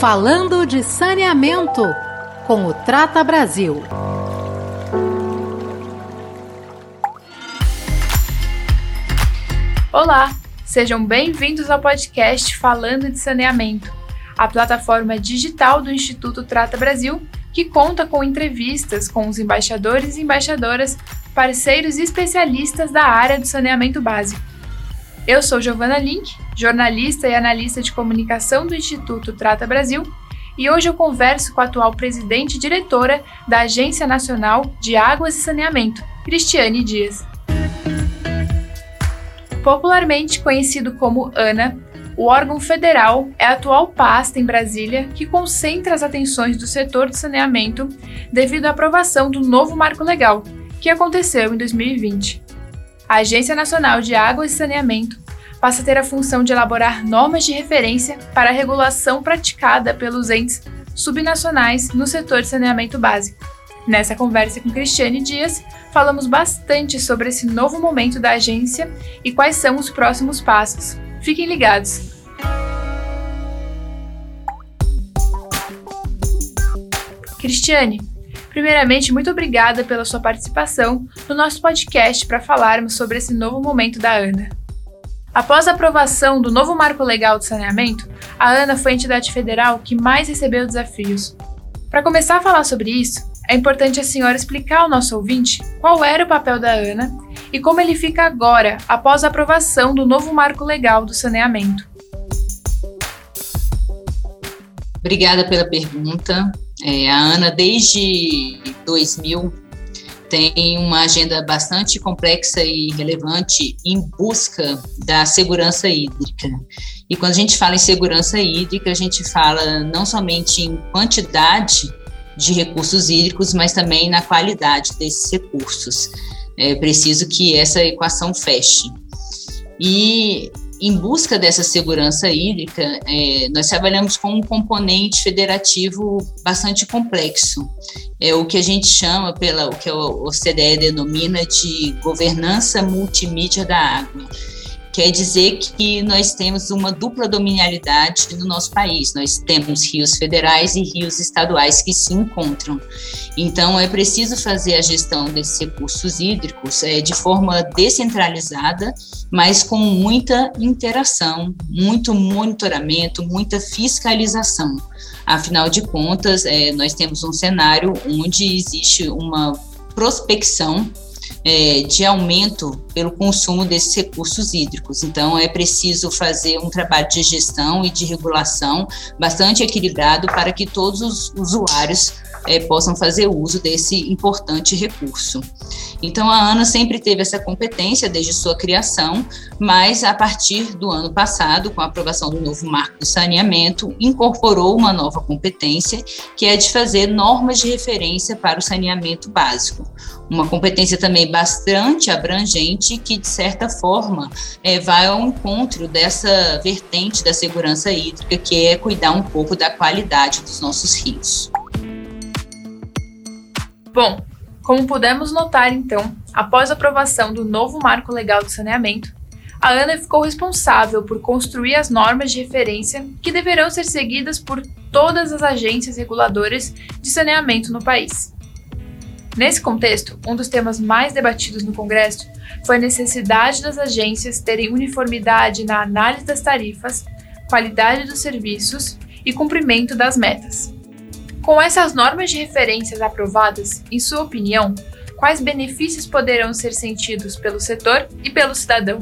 Falando de saneamento com o Trata Brasil. Olá, sejam bem-vindos ao podcast Falando de Saneamento, a plataforma digital do Instituto Trata Brasil, que conta com entrevistas com os embaixadores e embaixadoras, parceiros e especialistas da área do saneamento básico. Eu sou Giovana Link, jornalista e analista de comunicação do Instituto Trata Brasil, e hoje eu converso com a atual presidente e diretora da Agência Nacional de Águas e Saneamento, Cristiane Dias. Popularmente conhecido como ANA, o órgão federal é a atual pasta em Brasília que concentra as atenções do setor de saneamento devido à aprovação do novo marco legal, que aconteceu em 2020. A Agência Nacional de Águas e Saneamento passa a ter a função de elaborar normas de referência para a regulação praticada pelos entes subnacionais no setor de saneamento básico. Nessa conversa com Cristiane Dias, falamos bastante sobre esse novo momento da agência e quais são os próximos passos. Fiquem ligados! Cristiane, primeiramente, muito obrigada pela sua participação no nosso podcast para falarmos sobre esse novo momento da ANA. Após a aprovação do novo marco legal do saneamento, a ANA foi a entidade federal que mais recebeu desafios. Para começar a falar sobre isso, é importante a senhora explicar ao nosso ouvinte qual era o papel da ANA e como ele fica agora, após a aprovação do novo marco legal do saneamento. Obrigada pela pergunta. É, a ANA, desde 2000, tem uma agenda bastante complexa e relevante em busca da segurança hídrica. E quando a gente fala em segurança hídrica, a gente fala não somente em quantidade de recursos hídricos, mas também na qualidade desses recursos. É preciso que essa equação feche. E em busca dessa segurança hídrica, é, nós trabalhamos com um componente federativo bastante complexo. É o que a gente chama, pela, o que a OCDE denomina de governança multimídia da água Quer dizer que nós temos uma dupla dominialidade no nosso país. Nós temos rios federais e rios estaduais que se encontram. Então, é preciso fazer a gestão desses recursos hídricos é, de forma descentralizada, mas com muita interação, muito monitoramento, muita fiscalização. Afinal de contas, é, nós temos um cenário onde existe uma prospecção é, de aumento pelo consumo desses recursos hídricos. Então, é preciso fazer um trabalho de gestão e de regulação bastante equilibrado para que todos os usuários é, possam fazer uso desse importante recurso. Então, a ANA sempre teve essa competência desde sua criação, mas a partir do ano passado, com a aprovação do novo marco do saneamento, incorporou uma nova competência, que é de fazer normas de referência para o saneamento básico. Uma competência também bastante abrangente, que, de certa forma, é, vai ao encontro dessa vertente da segurança hídrica, que é cuidar um pouco da qualidade dos nossos rios. Bom, como pudemos notar então, após a aprovação do novo marco legal do saneamento, a ANA ficou responsável por construir as normas de referência que deverão ser seguidas por todas as agências reguladoras de saneamento no país. Nesse contexto, um dos temas mais debatidos no Congresso foi a necessidade das agências terem uniformidade na análise das tarifas, qualidade dos serviços e cumprimento das metas. Com essas normas de referências aprovadas, em sua opinião, quais benefícios poderão ser sentidos pelo setor e pelo cidadão?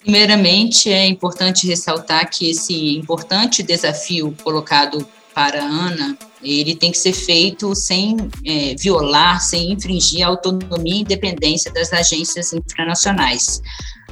Primeiramente, é importante ressaltar que esse importante desafio colocado para a ANA, ele tem que ser feito sem é, violar, sem infringir a autonomia e independência das agências internacionais.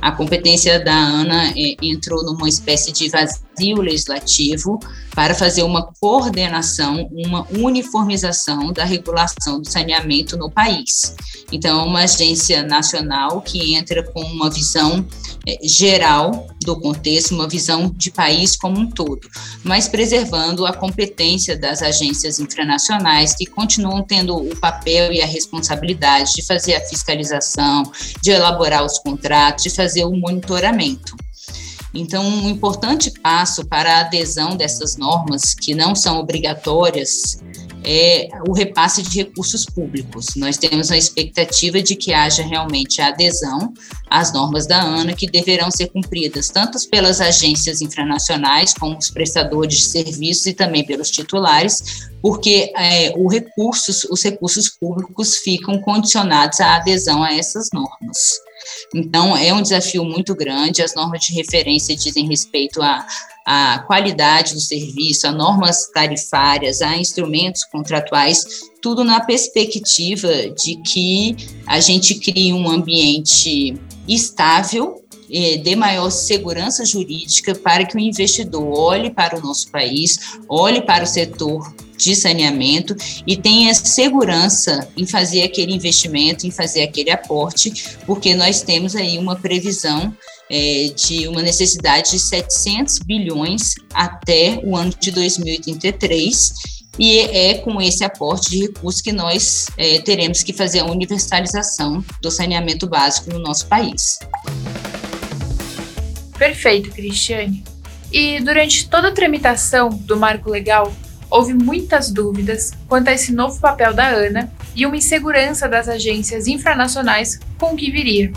A competência da ANA é, entrou numa espécie de vazio legislativo para fazer uma coordenação, uma uniformização da regulação do saneamento no país. Então, é uma agência nacional que entra com uma visão é, geral do contexto, uma visão de país como um todo, mas preservando a competência das agências internacionais que continuam tendo o papel e a responsabilidade de fazer a fiscalização, de elaborar os contratos, de fazer o monitoramento. Então, um importante passo para a adesão dessas normas, que não são obrigatórias, é o repasse de recursos públicos. Nós temos a expectativa de que haja realmente a adesão às normas da ANA, que deverão ser cumpridas tanto pelas agências infranacionais, como os prestadores de serviços e também pelos titulares, porque é, recursos, os recursos públicos ficam condicionados à adesão a essas normas. Então, é um desafio muito grande. As normas de referência dizem respeito à, qualidade do serviço, a normas tarifárias, a instrumentos contratuais, tudo na perspectiva de que a gente crie um ambiente estável eh, dê maior segurança jurídica para que o investidor olhe para o nosso país, olhe para o setor de saneamento e tenha segurança em fazer aquele investimento, em fazer aquele aporte, porque nós temos aí uma previsão é, de uma necessidade de 700 bilhões até o ano de 2033 e é com esse aporte de recursos que nós é, teremos que fazer a universalização do saneamento básico no nosso país. Perfeito, Cristiane. E durante toda a tramitação do marco legal, houve muitas dúvidas quanto a esse novo papel da ANA e uma insegurança das agências infranacionais com o que viria.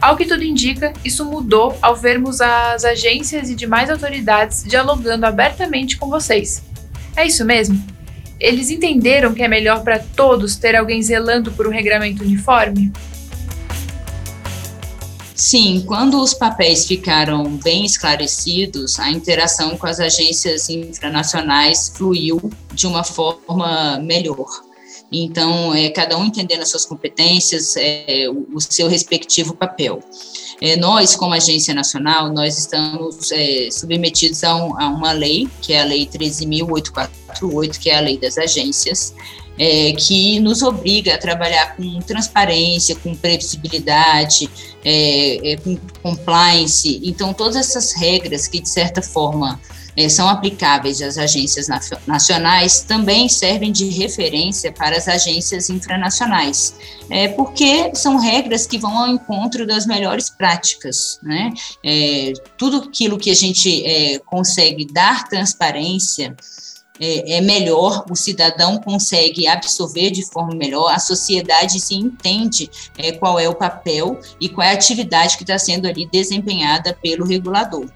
Ao que tudo indica, isso mudou ao vermos as agências e demais autoridades dialogando abertamente com vocês. É isso mesmo? Eles entenderam que é melhor para todos ter alguém zelando por um regramento uniforme? Sim, quando os papéis ficaram bem esclarecidos, a interação com as agências infranacionais fluiu de uma forma melhor. Então, é, cada um entendendo as suas competências, é, o, o, seu respectivo papel. É, nós, como agência nacional, nós estamos é, submetidos a, um, a, uma lei, que é a Lei 13.848, que é a lei das agências, é, que nos obriga a trabalhar com transparência, com previsibilidade, é, é, com compliance. Então, todas essas regras que, de certa forma, é, são aplicáveis às agências nacionais também servem de referência para as agências infranacionais, é, porque são regras que vão ao encontro das melhores práticas. Né? É, tudo aquilo que a gente é, consegue dar transparência é, é, melhor, o cidadão consegue absorver de forma melhor, a sociedade se entende é, qual é o papel e qual é a atividade que está sendo ali desempenhada pelo regulador.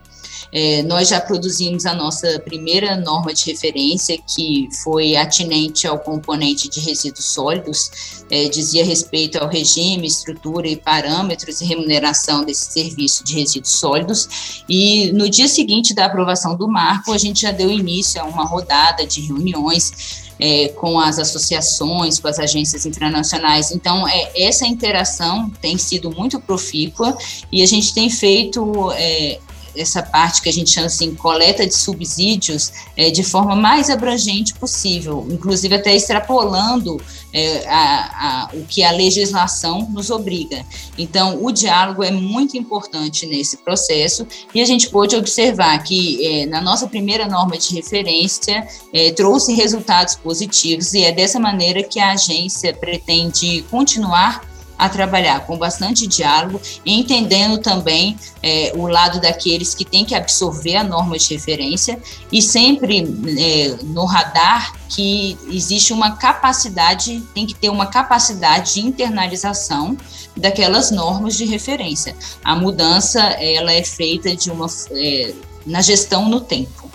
É, nós já produzimos a nossa primeira norma de referência, que foi atinente ao componente de resíduos sólidos, é, dizia respeito ao regime, estrutura e parâmetros e remuneração desse serviço de resíduos sólidos. E no dia seguinte da aprovação do marco, a gente já deu início a uma rodada de reuniões é, com as associações, com as agências internacionais. Então, é, essa interação tem sido muito profícua e a gente tem feito é, essa parte que a gente chama assim, coleta de subsídios, é, de forma mais abrangente possível, inclusive até extrapolando é, a, a, o que a legislação nos obriga. Então, o diálogo é muito importante nesse processo e a gente pôde observar que é, na nossa primeira norma de referência é, trouxe resultados positivos e é dessa maneira que a agência pretende continuar a trabalhar com bastante diálogo, entendendo também é, o lado daqueles que têm que absorver a norma de referência e sempre é, no radar que existe uma capacidade, tem que ter uma capacidade de internalização daquelas normas de referência. A mudança ela é feita de uma é, na gestão no tempo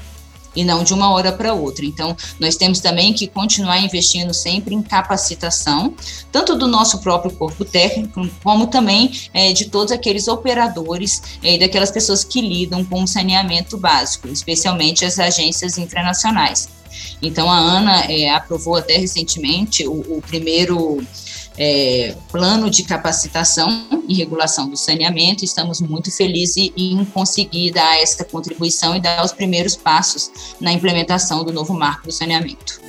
e não de uma hora para outra. Então, nós temos também que continuar investindo sempre em capacitação, tanto do nosso próprio corpo técnico, como também é, de todos aqueles operadores é, e daquelas pessoas que lidam com o saneamento básico, especialmente as agências internacionais. Então, a ANA é, aprovou até recentemente o, o primeiro é, plano de capacitação e regulação do saneamento. Estamos muito felizes em conseguir dar essa contribuição e dar os primeiros passos na implementação do novo marco do saneamento.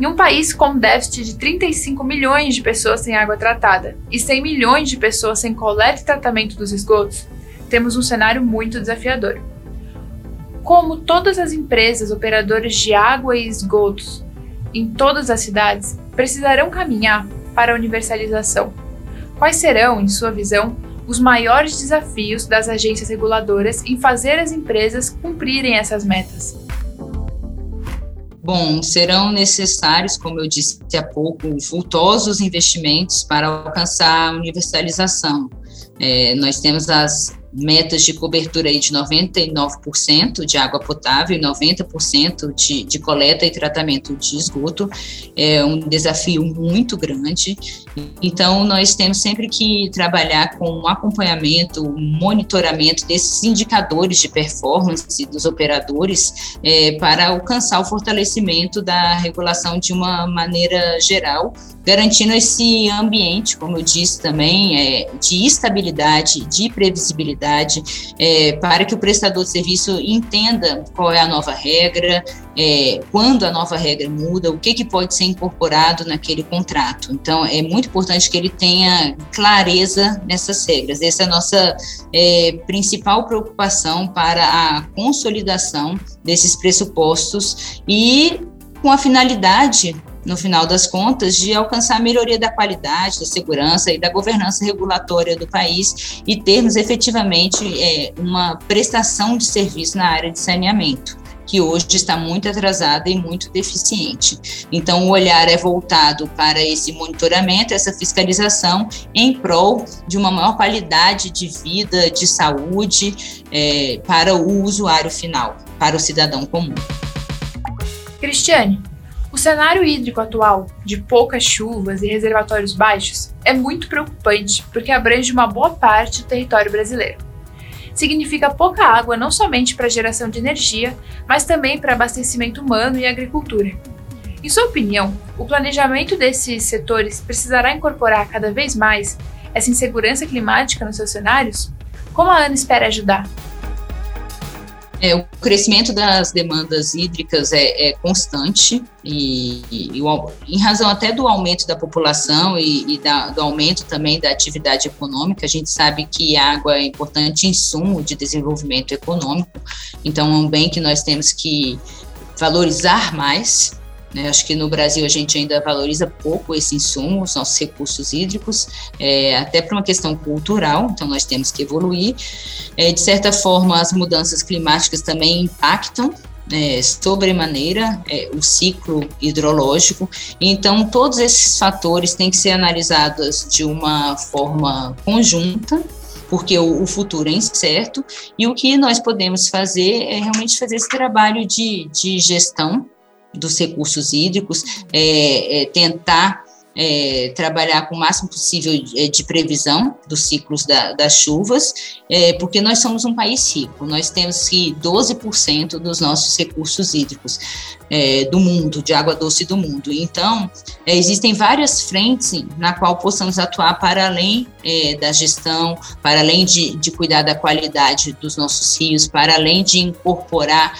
Em um país com déficit de 35 milhões de pessoas sem água tratada e 100 milhões de pessoas sem coleta e tratamento dos esgotos, temos um cenário muito desafiador. Como todas as empresas operadoras de água e esgotos em todas as cidades precisarão caminhar para a universalização. Quais serão, em sua visão, os maiores desafios das agências reguladoras em fazer as empresas cumprirem essas metas? Bom, serão necessários, como eu disse há pouco, vultosos investimentos para alcançar a universalização. É, nós temos as metas de cobertura aí de 99% de água potável e 90% de, de coleta e tratamento de esgoto. É um desafio muito grande. Então, nós temos sempre que trabalhar com um acompanhamento, um monitoramento desses indicadores de performance dos operadores é, para alcançar o fortalecimento da regulação de uma maneira geral, garantindo esse ambiente, como eu disse também, é, de estabilidade, de previsibilidade, é, para que o prestador de serviço entenda qual é a nova regra, é, quando a nova regra muda, o que, que pode ser incorporado naquele contrato. Então, é muito importante que ele tenha clareza nessas regras. Essa é a nossa é, principal preocupação para a consolidação desses pressupostos e com a finalidade no final das contas, de alcançar a melhoria da qualidade, da segurança e da governança regulatória do país e termos efetivamente é, uma prestação de serviço na área de saneamento que hoje está muito atrasada e muito deficiente. Então, o olhar é voltado para esse monitoramento, essa fiscalização, em prol de uma maior qualidade de vida, de saúde, é, para o usuário final, para o cidadão comum. Cristiane, cenário hídrico atual, de poucas chuvas e reservatórios baixos, é muito preocupante porque abrange uma boa parte do território brasileiro. Significa pouca água não somente para geração de energia, mas também para abastecimento humano e agricultura. Em sua opinião, o planejamento desses setores precisará incorporar cada vez mais essa insegurança climática nos seus cenários? Como a ANA espera ajudar? É, o crescimento das demandas hídricas é, é constante e, e, em razão até do aumento da população e, e da, do aumento também da atividade econômica, a gente sabe que água é importante insumo de desenvolvimento econômico, então é um bem que nós temos que valorizar mais né? Acho que no Brasil a gente ainda valoriza pouco esse insumo, os nossos recursos hídricos, é, até por uma questão cultural, então nós temos que evoluir. É, de certa forma, as mudanças climáticas também impactam é, sobremaneira é, o ciclo hidrológico. Então, todos esses fatores têm que ser analisados de uma forma conjunta, porque o, o, futuro é incerto, e o que nós podemos fazer é realmente fazer esse trabalho de, de gestão dos recursos hídricos, é, é, tentar é, trabalhar com o máximo possível de, é, de previsão dos ciclos da, das chuvas, é, porque nós somos um país rico, nós temos que 12% dos nossos recursos hídricos é, do mundo, de água doce do mundo. Então, é, existem várias frentes na qual possamos atuar para além é, da gestão, para além de, de, cuidar da qualidade dos nossos rios, para além de incorporar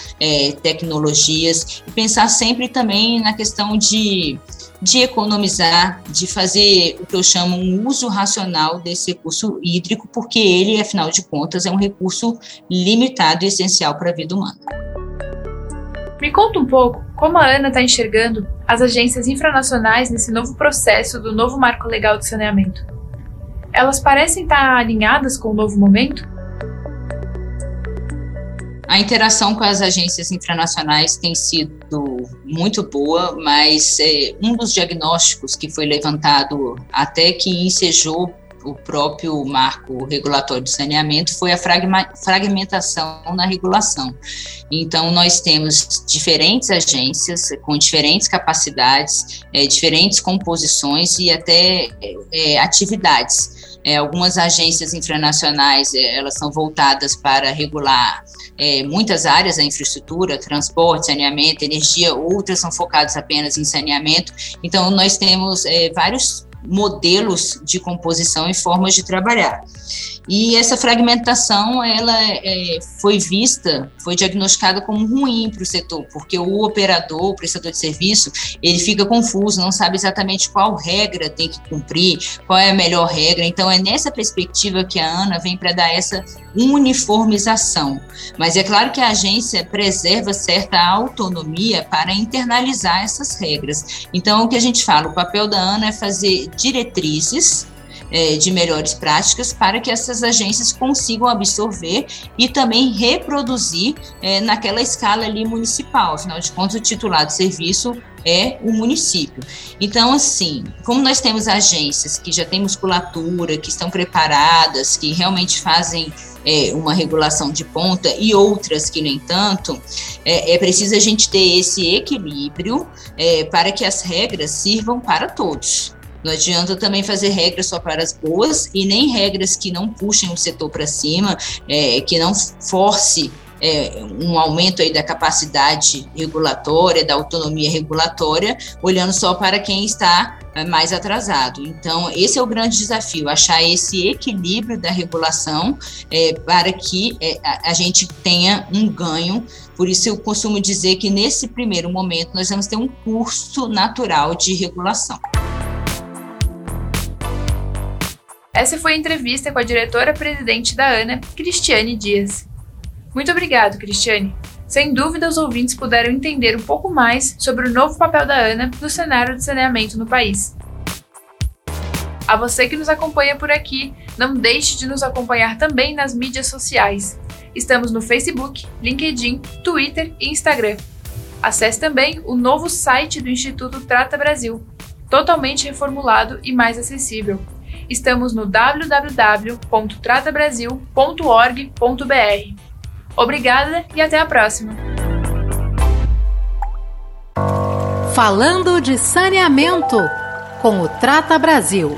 tecnologias e pensar sempre também na questão de de economizar, de fazer o que eu chamo um uso racional desse recurso hídrico, porque ele, afinal de contas, é um recurso limitado e essencial para a vida humana. Me conta um pouco como a Ana está enxergando as agências infranacionais nesse novo processo do novo marco legal de saneamento. Elas parecem estar alinhadas com o novo momento? A interação com as agências internacionais tem sido muito boa, mas é, um dos diagnósticos que foi levantado até que ensejou o próprio marco regulatório de saneamento foi a fragmentação na regulação. Então, nós temos diferentes agências com diferentes capacidades, é, diferentes composições e até é, atividades. É, algumas agências infranacionais é, elas são voltadas para regular é, muitas áreas da infraestrutura, transporte, saneamento, energia, outras são focadas apenas em saneamento. Então, nós temos é, vários modelos de composição e formas de trabalhar. E essa fragmentação, ela é, foi vista, foi diagnosticada como ruim para o setor, porque o operador, o prestador de serviço, ele fica confuso, não sabe exatamente qual regra tem que cumprir, qual é a melhor regra. Então, é nessa perspectiva que a ANA vem para dar essa uniformização. Mas é claro que a agência preserva certa autonomia para internalizar essas regras. Então, o que a gente fala, o papel da ANA é fazer diretrizes é, de melhores práticas para que essas agências consigam absorver e também reproduzir é, naquela escala ali municipal. Afinal de contas, o titular do serviço é o município. Então, assim, como nós temos agências que já têm musculatura, que estão preparadas, que realmente fazem é, uma regulação de ponta e outras que nem tanto, é, é preciso a gente ter esse equilíbrio é, para que as regras sirvam para todos. Não adianta também fazer regras só para as boas e nem regras que não puxem o setor para cima, é, que não force é, um aumento aí da capacidade regulatória, da autonomia regulatória, olhando só para quem está é, mais atrasado. Então, esse é o grande desafio, achar esse equilíbrio da regulação é, para que é, a, a gente tenha um ganho. Por isso, eu costumo dizer que nesse primeiro momento nós vamos ter um curso natural de regulação. Essa foi a entrevista com a diretora-presidente da ANA, Cristiane Dias. Muito obrigado, Cristiane. Sem dúvida, os ouvintes puderam entender um pouco mais sobre o novo papel da ANA no cenário de saneamento no país. A você que nos acompanha por aqui, não deixe de nos acompanhar também nas mídias sociais. Estamos no Facebook, LinkedIn, Twitter e Instagram. Acesse também o novo site do Instituto Trata Brasil, totalmente reformulado e mais acessível Estamos no www.tratabrasil.org.br. Obrigada e até a próxima! Falando de saneamento com o Trata Brasil.